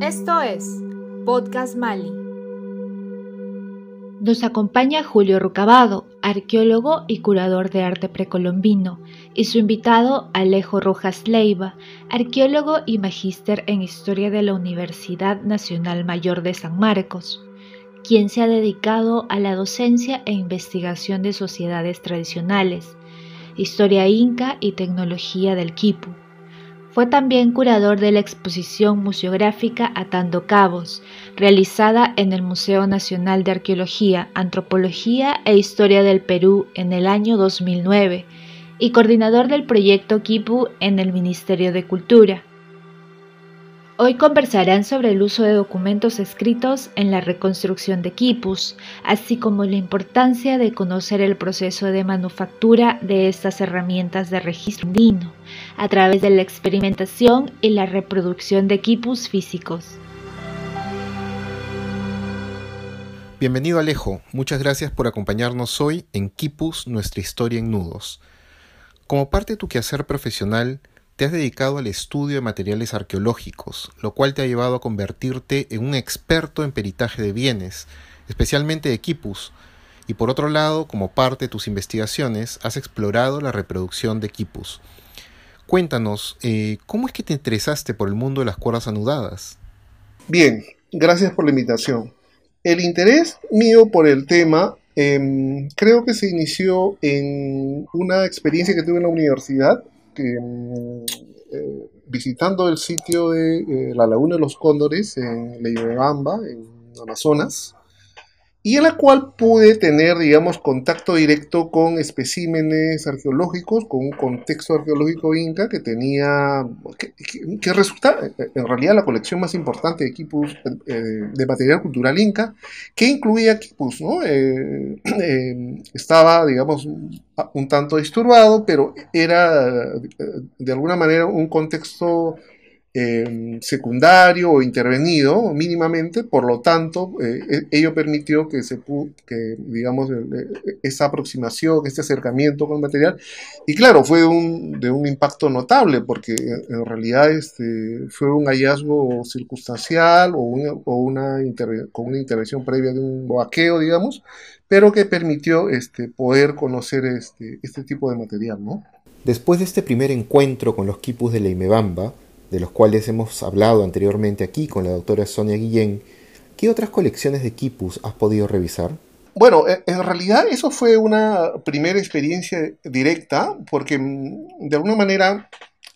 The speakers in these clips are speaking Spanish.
Esto es Podcast Mali. Nos acompaña Julio Rucabado, arqueólogo y curador de arte precolombino, y su invitado Alejo Rojas Leiva, arqueólogo y magíster en historia de la Universidad Nacional Mayor de San Marcos, quien se ha dedicado a la docencia e investigación de sociedades tradicionales, historia inca y tecnología del quipu. Fue también curador de la exposición museográfica Atando Cabos, realizada en el Museo Nacional de Arqueología, Antropología e Historia del Perú en el año 2009 y coordinador del proyecto Kipu en el Ministerio de Cultura. Hoy conversarán sobre el uso de documentos escritos en la reconstrucción de quipus, así como la importancia de conocer el proceso de manufactura de estas herramientas de registro andino, a través de la experimentación y la reproducción de quipus físicos. Bienvenido Alejo, muchas gracias por acompañarnos hoy en Quipus, nuestra historia en nudos. Como parte de tu quehacer profesional, te has dedicado al estudio de materiales arqueológicos, lo cual te ha llevado a convertirte en un experto en peritaje de bienes, especialmente de quipus, y por otro lado, como parte de tus investigaciones, has explorado la reproducción de quipus. Cuéntanos, eh, ¿cómo es que te interesaste por el mundo de las cuerdas anudadas? Bien, gracias por la invitación. El interés mío por el tema em, creo que se inició en una experiencia que tuve en la universidad eh, visitando el sitio de eh, la Laguna de los Cóndores en Leibebamba, en Amazonas, y en la cual pude tener, digamos, contacto directo con especímenes arqueológicos, con un contexto arqueológico inca que tenía, que, resulta en realidad la colección más importante de equipos eh, de material cultural inca, que incluía equipos, ¿no? Eh, eh, estaba, digamos, un tanto disturbado, pero era de alguna manera un contexto Em, secundario o intervenido mínimamente, por lo tanto, eh, e, ello permitió que se que digamos, esa aproximación, este acercamiento con el material, y claro, fue un, de un impacto notable, porque en realidad este, fue un hallazgo circunstancial o una, o una con una intervención previa de un boaqueo, digamos, pero que permitió este, poder conocer este, este tipo de material, ¿no? Después de este primer encuentro con los quipus de la Imebamba, de los cuales hemos hablado anteriormente aquí con la doctora Sonia Guillén, ¿qué otras colecciones de quipus has podido revisar? Bueno, e, en realidad eso fue una primera experiencia directa, porque mm, de alguna manera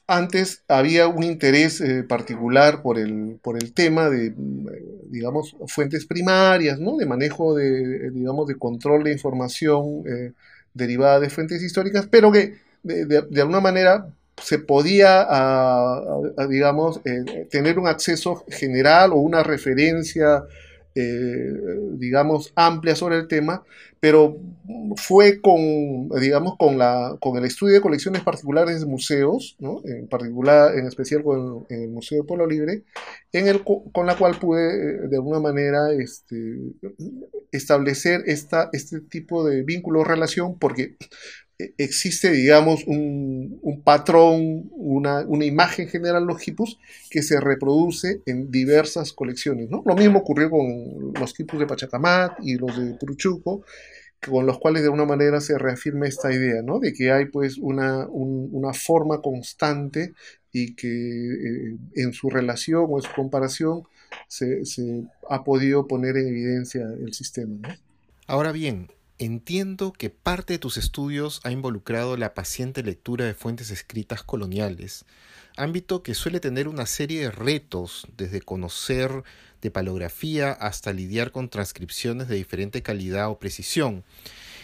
antes había un interés eh, particular por el, por el tema de, mm, digamos, fuentes primarias, ¿no? De manejo de, digamos, de control de información eh, derivada de fuentes históricas, pero que de, de, alguna manera se podía, digamos, eh, tener un acceso general o una referencia, eh, digamos, amplia sobre el tema, pero fue con, digamos, con, la, con el estudio de colecciones particulares de museos, en particular, en especial con el Museo de Pueblo Libre, en el, con la cual pude, eh, de alguna manera, este, establecer esta, este tipo de vínculo-relación, porque e, existe, digamos, un, patrón, una, imagen general los quipus que se reproduce en diversas colecciones. ¿no? Lo mismo ocurrió con los quipus de Pachacamac y los de Puruchuco, con los cuales de alguna manera se reafirma esta idea, ¿no? de que hay pues una, forma constante y que eh, en su relación o en su comparación se, ha podido poner en evidencia el sistema. Ahora bien, Entiendo que parte de tus estudios ha involucrado la paciente lectura de fuentes escritas coloniales, ámbito que suele tener una serie de retos, desde conocer de palografía hasta lidiar con transcripciones de diferente calidad o precisión.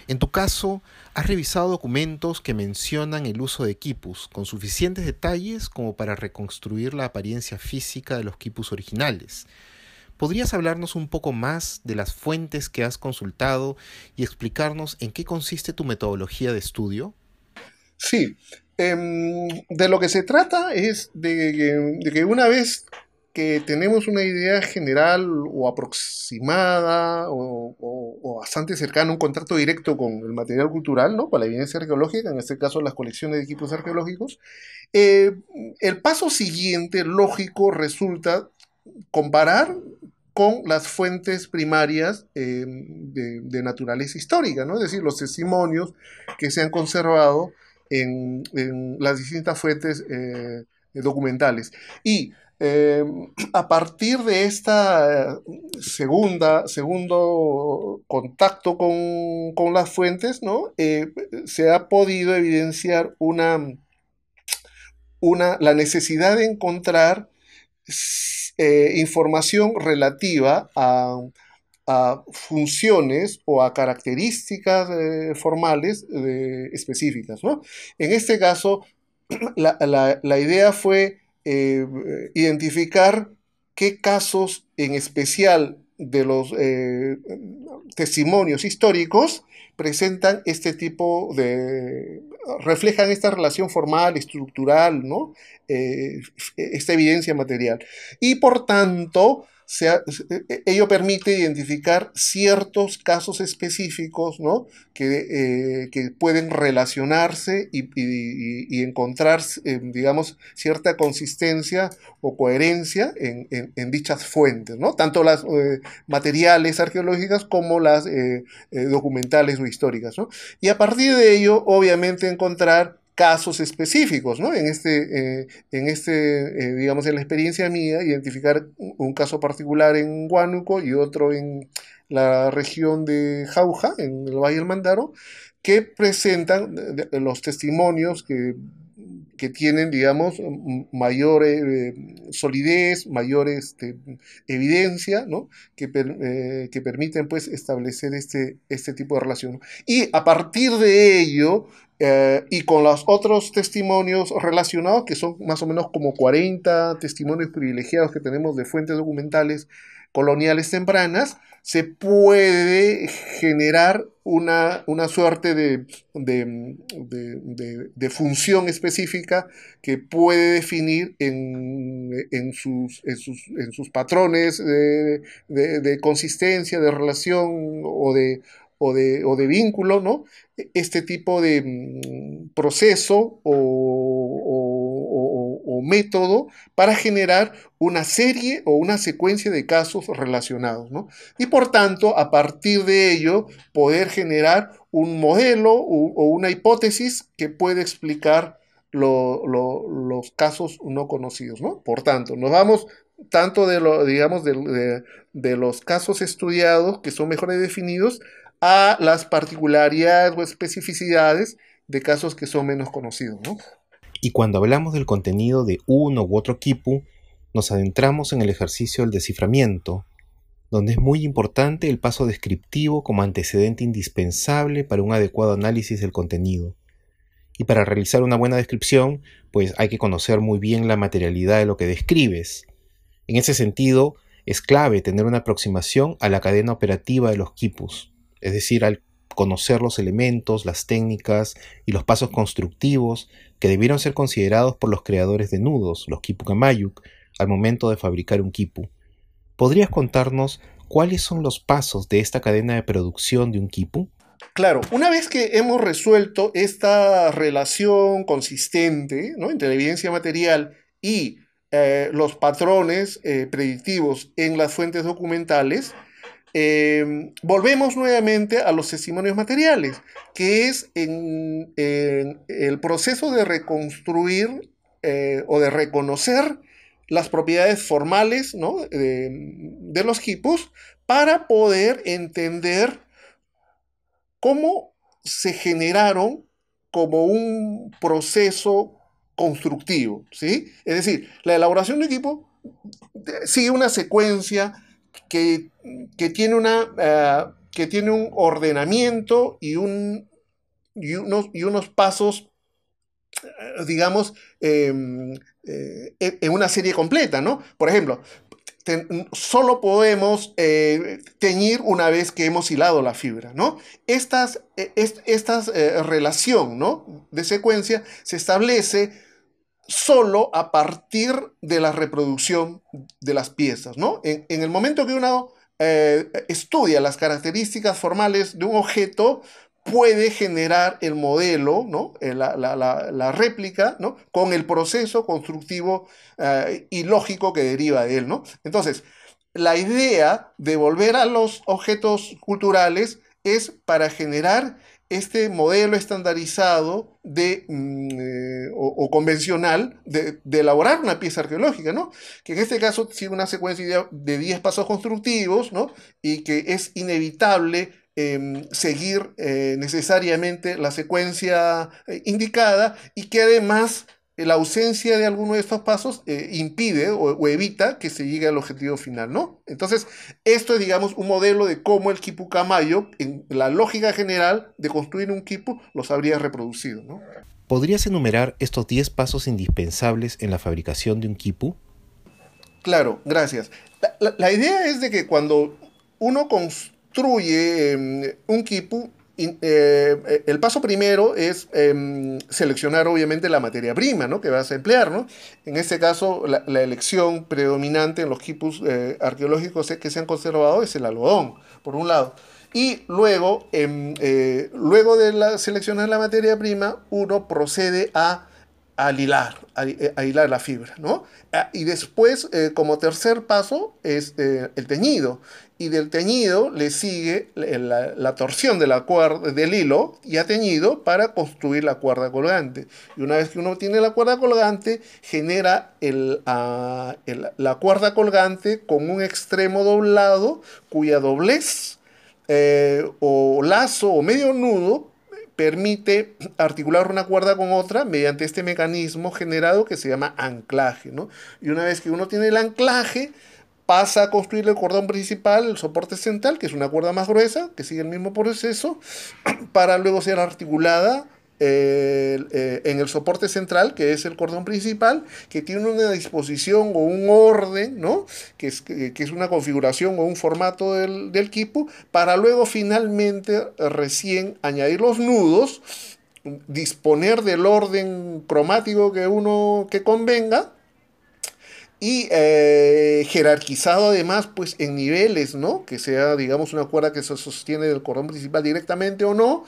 En tu caso, has revisado documentos que mencionan el uso de quipus, con suficientes detalles como para reconstruir la apariencia física de los quipus originales. ¿Podrías hablarnos un poco más de las fuentes que has consultado y explicarnos en qué consiste tu metodología de estudio? Sí, em, de lo que se trata es de, que una vez que tenemos una idea general o aproximada o, bastante cercana, un contacto directo con el material cultural, ¿no? con la evidencia arqueológica, en este caso las colecciones de equipos arqueológicos, eh, el paso siguiente lógico resulta comparar con las fuentes primarias eh, de, naturaleza histórica, ¿no? es decir, los testimonios que se han conservado en, las distintas fuentes eh, documentales. Y eh, a partir de esta segunda, segundo contacto con, las fuentes, ¿no? se ha podido evidenciar una, una, la necesidad de encontrar eh, información relativa a, funciones o a características eh, formales específicas. En este caso, la, idea fue eh, identificar qué casos en especial de los testimonios históricos presentan este tipo de, reflejan esta relación formal, estructural, ¿no? Eh, esta evidencia material. Y por tanto, e, ello permite identificar ciertos casos específicos ¿no? que, eh, que, pueden relacionarse y, encontrar, eh, digamos, cierta consistencia o coherencia en, dichas fuentes, ¿no? tanto las eh, materiales arqueológicas como las documentales o históricas. ¿no? Y a partir de ello, obviamente, encontrar casos específicos, ¿no? En este, eh, en este eh, digamos, en la experiencia mía, identificar un caso particular en Huánuco y otro en la región de Jauja, en el Valle del Mandaro, que presentan los testimonios que, que tienen, digamos, mayor eh, solidez, mayor este, evidencia, ¿no? Que, que, permiten, pues, establecer este, este tipo de relación. Y a partir de ello, eh, y con los otros testimonios relacionados, que son más o menos como 40 testimonios privilegiados que tenemos de fuentes documentales coloniales tempranas, se puede generar una, suerte de, de, función específica que puede definir en, sus, en sus, patrones de, consistencia, de relación o de, o de, o de vínculo, ¿no? Este tipo de mm, proceso o, método para generar una serie o una secuencia de casos relacionados, ¿no? Y por tanto, a partir de ello, poder generar un modelo o, una hipótesis que puede explicar los casos no conocidos, ¿no? Por tanto, nos vamos tanto de lo, digamos, de, de los casos estudiados que son mejores definidos a las particularidades o especificidades de casos que son menos conocidos. Y cuando hablamos del contenido de uno u otro quipu, nos adentramos en el ejercicio del desciframiento, donde es muy importante el paso descriptivo como antecedente indispensable para un adecuado análisis del contenido. Y para realizar una buena descripción, pues hay que conocer muy bien la materialidad de lo que describes. En ese sentido, es clave tener una aproximación a la cadena operativa de los quipus es decir, al conocer los elementos, las técnicas y los pasos constructivos que debieron ser considerados por los creadores de nudos, los Kipukamayuk, al momento de fabricar un kipu. ¿Podrías contarnos cuáles son los pasos de esta cadena de producción de un kipu? Claro, una vez que hemos resuelto esta relación consistente entre la evidencia material y eh, los patrones eh, predictivos en las fuentes documentales, Em, volvemos nuevamente a los testimonios materiales, que es el proceso de reconstruir eh, o de reconocer las propiedades formales de, los equipos para poder entender cómo se generaron como un proceso constructivo. ¿sí? Es decir, la elaboración de equipo sigue una secuencia que, tiene, una, eh, que tiene un ordenamiento y, un, y, unos, y unos pasos, eh, digamos, em, eh, en una serie completa, ¿no? Por ejemplo, solo podemos teñir una vez que hemos hilado la fibra, ¿no? Estas, esta relación, ¿no? De secuencia se establece solo a partir de la reproducción de las piezas, ¿no? En, el momento que uno eh, estudia las características formales de un objeto, puede generar el modelo, ¿no? Eh, la, réplica, ¿no? con el proceso constructivo eh, y lógico que deriva de él. ¿no? Entonces, la idea de volver a los objetos culturales es para generar este modelo estandarizado de, mm, eh, o, convencional de, elaborar una pieza arqueológica, ¿no? Que en este caso sigue una secuencia de 10 pasos constructivos, ¿no? Y que es inevitable Em, seguir eh, necesariamente la secuencia eh, indicada y que además la ausencia de alguno de estos pasos impide o, evita que se llegue al objetivo final, ¿no? Entonces, esto es, digamos, un modelo de cómo el quipu camayo, en la lógica general de construir un quipu, los habría reproducido, ¿no? ¿Podrías enumerar estos 10 pasos indispensables en la fabricación de un quipu? Claro, gracias. La, idea es de que cuando uno construye construye em, un quipu, eh, el paso primero es em, seleccionar obviamente la materia prima ¿no? que vas a emplear. ¿no? En este caso, la, elección predominante en los quipus eh, arqueológicos que se han conservado es el algodón, por un lado. Y luego, em, eh, luego de la, seleccionar la materia prima, uno procede a al hilar, a, hilar la fibra, ¿no? Ah, y después, eh, como tercer paso, es eh, el teñido. Y del teñido le sigue la, torsión de la cuerda, del hilo ya teñido para construir la cuerda colgante. Y una vez que uno tiene la cuerda colgante, genera ah, la cuerda colgante con un extremo doblado cuya doblez eh, o lazo o medio nudo permite articular una cuerda con otra mediante este mecanismo generado que se llama anclaje. ¿no? Y una vez que uno tiene el anclaje, pasa a construir el cordón principal, el soporte central, que es una cuerda más gruesa, que sigue el mismo proceso, para luego ser articulada eh, en el soporte central, que es el cordón principal, que tiene una disposición o un orden, ¿no? que, es, que, es una configuración o un formato del, del quipu, para luego finalmente recién añadir los nudos, disponer del orden cromático que uno que convenga, y eh, jerarquizado además pues en niveles, ¿no? Que sea, digamos, una cuerda que se sostiene del cordón principal directamente o no,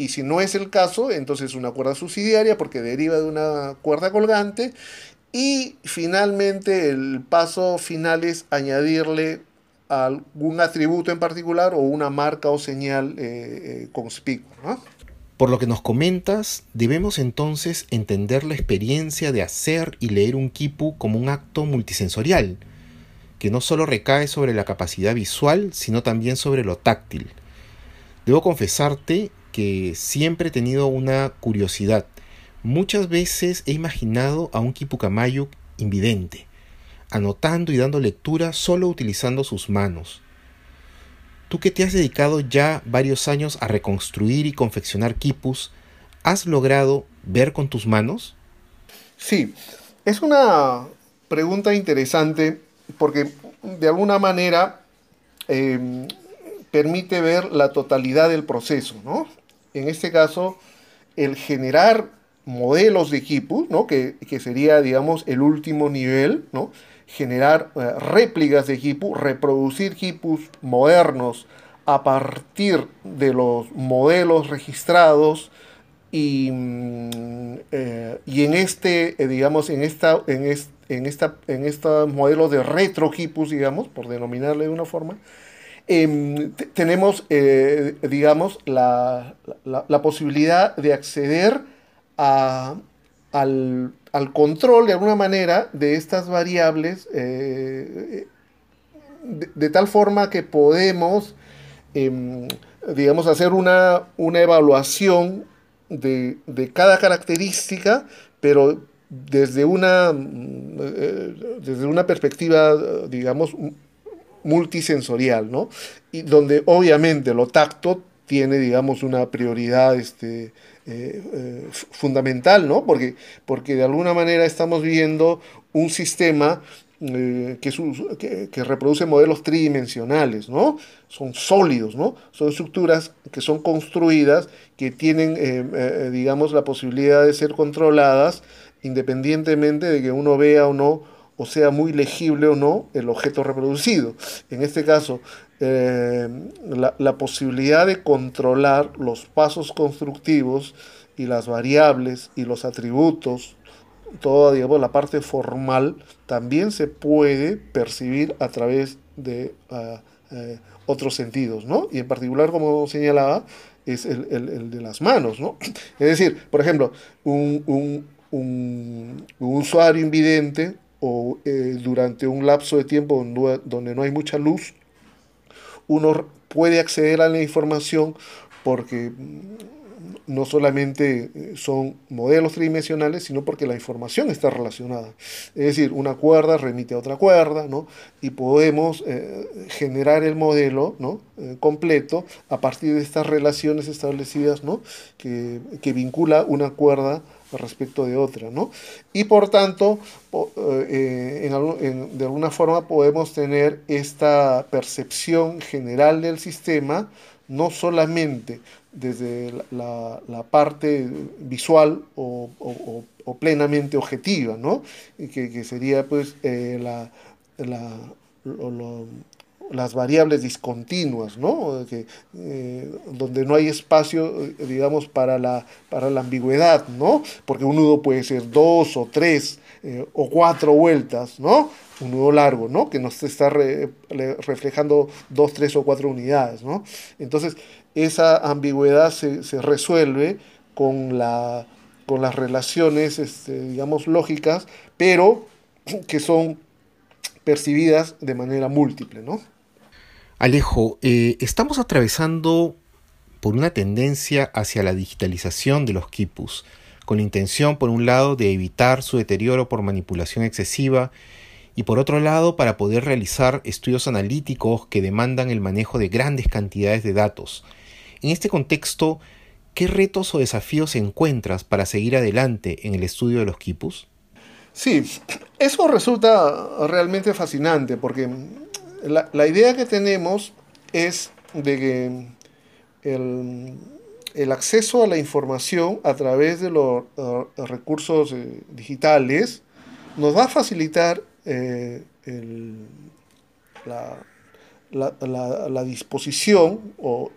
y si no es el caso, entonces una cuerda subsidiaria porque deriva de una cuerda colgante. Y finalmente el paso final es añadirle algún atributo en particular o una marca o señal eh, eh, conspicua. Por lo que nos comentas, debemos entonces entender la experiencia de hacer y leer un quipu como un acto multisensorial, que no solo recae sobre la capacidad visual, sino también sobre lo táctil. Debo confesarte siempre he tenido una curiosidad. Muchas veces he imaginado a un Kipucamayo invidente, anotando y dando lectura solo utilizando sus manos. Tú que te has dedicado ya varios años a reconstruir y confeccionar quipus, ¿has logrado ver con tus manos? Sí, es una pregunta interesante porque de alguna manera em, permite ver la totalidad del proceso, ¿no? En este caso, el generar modelos de equipos, ¿no? que, sería, digamos, el último nivel, ¿no? generar eh, réplicas de equipos, reproducir equipos modernos a partir de los modelos registrados y, mm, eh, y en este, eh, digamos, en esta, en, en, esta, en estos modelos de retroquipus, digamos, por denominarle de una forma, Em, tenemos, eh, digamos, la, posibilidad de acceder al, control de alguna manera de estas variables eh, de, tal forma que podemos, em, digamos, hacer una, evaluación de, cada característica, pero desde una, eh, desde una perspectiva, digamos, multisensorial, ¿no? Y donde obviamente lo tacto tiene, digamos, una prioridad este, eh, eh, fundamental, ¿no? Porque, porque de alguna manera estamos viendo un sistema eh, que, que, reproduce modelos tridimensionales, ¿no? Son sólidos, ¿no? Son estructuras que son construidas, que tienen, digamos, la posibilidad de ser controladas independientemente de que uno vea o no, o sea muy legible o no, el objeto reproducido. En este caso, eh, la, posibilidad de controlar los pasos constructivos y las variables y los atributos, toda la parte formal, también se puede percibir a través de ah, eh, otros sentidos, ¿no? Y en particular, como señalaba, es el, de las manos, ¿no? Es decir, por ejemplo, un, usuario invidente o eh, durante un lapso de tiempo donde no hay mucha luz, uno puede acceder a la información porque no solamente eh, son modelos tridimensionales, sino porque la información está relacionada. Es decir, una cuerda remite a otra cuerda, ¿no? Y podemos eh, generar el modelo ¿no? Eh, completo a partir de estas relaciones establecidas, ¿no? Que, que vincula una cuerda respecto de otra, ¿no? Y por tanto, en, de alguna forma podemos tener esta percepción general del sistema, no solamente desde la, parte visual o, plenamente objetiva, ¿no? Que, que sería pues eh, la, las variables discontinuas, ¿no? Que, eh, donde no hay espacio, eh, digamos, para la, para la ambigüedad, ¿no? Porque un nudo puede ser dos o tres o cuatro vueltas, ¿no? Un nudo largo, ¿no? Que nos está reflejando dos, tres o cuatro unidades, ¿no? Entonces, esa ambigüedad se, resuelve con, la, con las relaciones, este, digamos, lógicas, pero que son percibidas de manera múltiple, ¿no? Alejo, eh, estamos atravesando por una tendencia hacia la digitalización de los quipus, con la intención, por un lado, de evitar su deterioro por manipulación excesiva y por otro lado, para poder realizar estudios analíticos que demandan el manejo de grandes cantidades de datos, en este contexto, ¿qué retos o desafíos encuentras para seguir adelante en el estudio de los quipus? Sí, eso resulta realmente fascinante porque la, idea que tenemos es de que el, acceso a la información a través de los recursos eh, digitales nos va a facilitar eh, la, la, disposición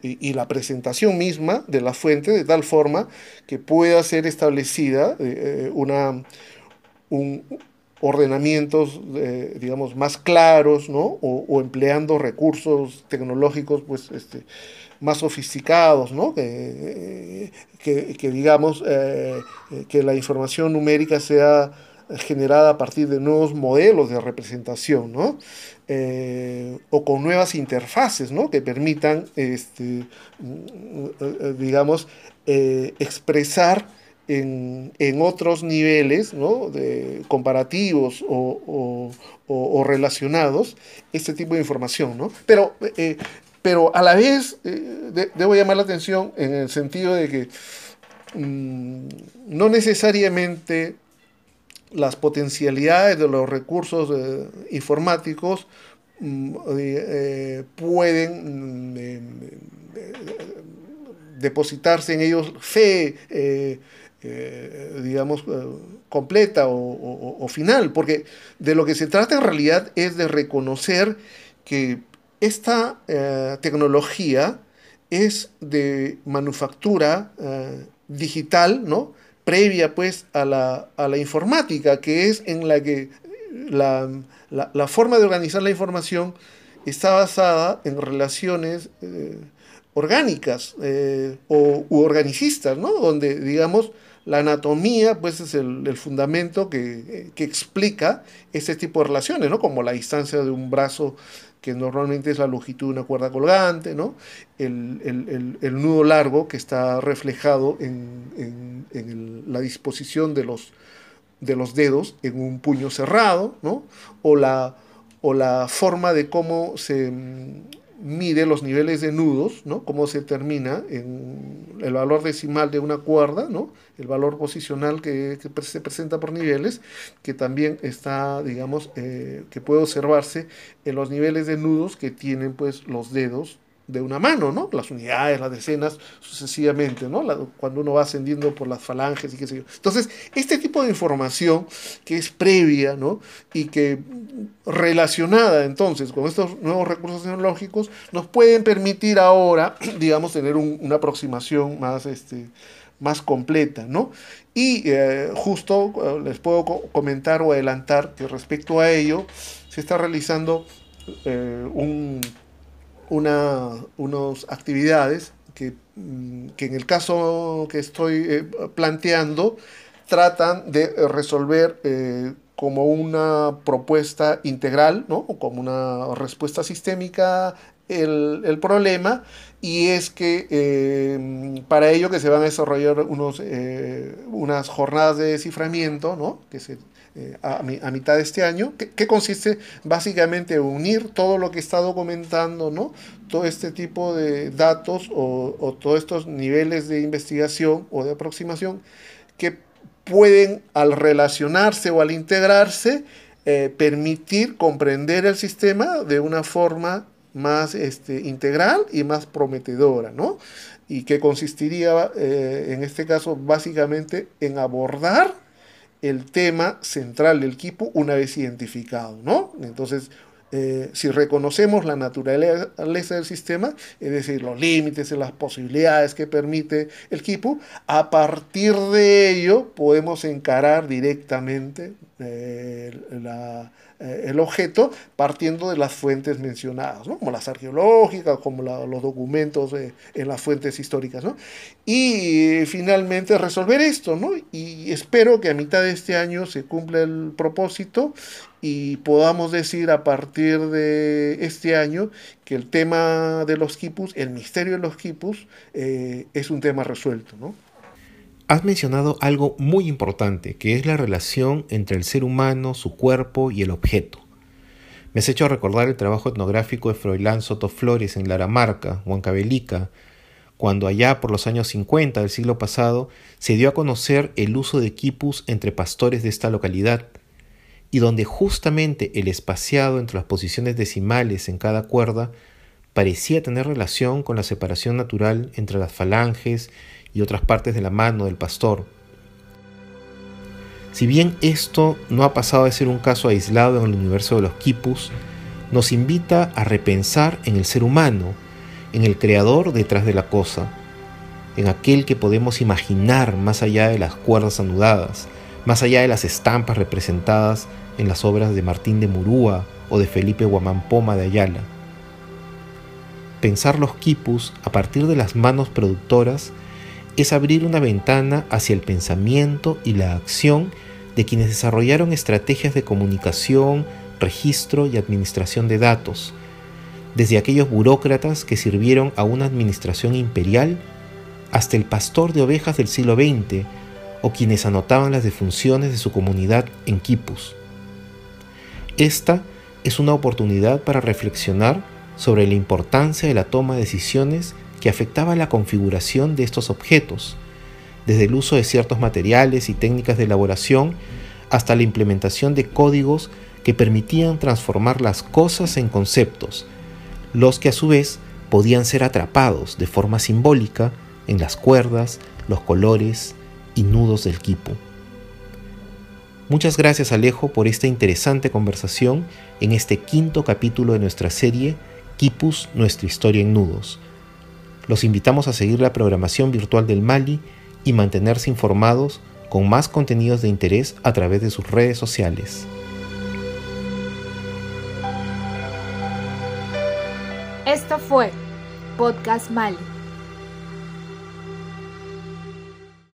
y, la presentación misma de la fuente de tal forma que pueda ser establecida eh, eh, una, un, ordenamientos, eh, digamos, más claros, ¿no? O, empleando recursos tecnológicos, pues, este, más sofisticados, ¿no? Que, que digamos, que la información numérica sea generada a partir de nuevos modelos de representación, ¿no? Eh, o con nuevas interfaces ¿no? que permitan, este, mm, digamos, eh, expresar en, otros niveles ¿no? de comparativos o, relacionados este tipo de información. ¿no? Pero, eh, pero a la vez debo llamar la atención en el sentido de que mm, no necesariamente las potencialidades de los recursos eh, informáticos mm, eh, pueden mm, depositarse en ellos fe, eh, digamos, completa o, final, porque de lo que se trata en realidad es de reconocer que esta tecnología es de manufactura digital, ¿no? previa pues a la, informática, que es en la que la, forma de organizar la información está basada en relaciones eh, orgánicas eh, o u organicistas, ¿no? Donde, digamos, la anatomía, pues, es el, fundamento que, que, explica ese tipo de relaciones, ¿no? Como la distancia de un brazo que normalmente es la longitud de una cuerda colgante, ¿no? el, nudo largo que está reflejado en, la disposición de los, de los, dedos en un puño cerrado, ¿no? o, la, o la forma de cómo se mide los niveles de nudos, ¿no? Cómo se determina en el valor decimal de una cuerda, ¿no? El valor posicional que, se presenta por niveles, que también está, digamos, eh, que puede observarse en los niveles de nudos que tienen, pues, los dedos de una mano, ¿no? Las unidades, las decenas, sucesivamente, ¿no? cuando uno va ascendiendo por las falanges y qué sé yo. Entonces, este tipo de información que es previa, ¿no? Y que relacionada entonces con estos nuevos recursos tecnológicos nos pueden permitir ahora, digamos, tener una aproximación más, este, más completa, ¿no? Y eh, justo eh, les puedo comentar o adelantar que respecto a ello se está realizando eh, un unas actividades que, mm, que, en el caso que estoy eh, planteando tratan de resolver eh, como una propuesta integral, ¿no? o como una respuesta sistémica el, problema y es que eh, para ello que se van a desarrollar unos, unas jornadas de desciframiento, ¿no? que se eh, a, mitad de este año, que, consiste básicamente en unir todo lo que está documentando, ¿no? todo este tipo de datos o, todos estos niveles de investigación o de aproximación que pueden al relacionarse o al integrarse eh, permitir comprender el sistema de una forma más este, integral y más prometedora, ¿no? Y que consistiría eh, en este caso básicamente en abordar el tema central del equipo una vez identificado, ¿no? Entonces, eh, si reconocemos la naturaleza del sistema, es decir, los límites y las posibilidades que permite el equipo, a partir de ello podemos encarar directamente eh, eh, el objeto partiendo de las fuentes mencionadas, como las arqueológicas, como los documentos en las fuentes históricas. Y finalmente resolver esto, ¿no? y espero que a mitad de este año se cumpla el propósito y podamos decir a partir de este año que el tema de los quipus, el misterio de los quipus, eh, es un tema resuelto. ¿no? Has mencionado algo muy importante, que es la relación entre el ser humano, su cuerpo y el objeto. Me has hecho recordar el trabajo etnográfico de Froilán Soto Flores en Laramarca, Huancavelica, cuando allá por los años 50 del siglo pasado se dio a conocer el uso de quipus entre pastores de esta localidad, y donde justamente el espaciado entre las posiciones decimales en cada cuerda parecía tener relación con la separación natural entre las falanges y otras partes de la mano del pastor. Si bien esto no ha pasado de ser un caso aislado en el universo de los quipus, nos invita a repensar en el ser humano, en el creador detrás de la cosa, en aquel que podemos imaginar más allá de las cuerdas anudadas, más allá de las estampas representadas en las obras de Martín de Murúa o de Felipe Guamampoma de Ayala. Pensar los quipus a partir de las manos productoras es abrir una ventana hacia el pensamiento y la acción de quienes desarrollaron estrategias de comunicación, registro y administración de datos, desde aquellos burócratas que sirvieron a una administración imperial hasta el pastor de ovejas del siglo XX o quienes anotaban las defunciones de su comunidad en quipus. Esta es una oportunidad para reflexionar sobre la importancia de la toma de decisiones que afectaba la configuración de estos objetos, desde el uso de ciertos materiales y técnicas de elaboración hasta la implementación de códigos que permitían transformar las cosas en conceptos, los que a su vez podían ser atrapados de forma simbólica en las cuerdas, los colores y nudos del quipu. Muchas gracias Alejo por esta interesante conversación en este quinto capítulo de nuestra serie Quipus, nuestra historia en nudos. Los invitamos a seguir la programación virtual del Mali y mantenerse informados con más contenidos de interés a través de sus redes sociales. Esto fue Podcast Mali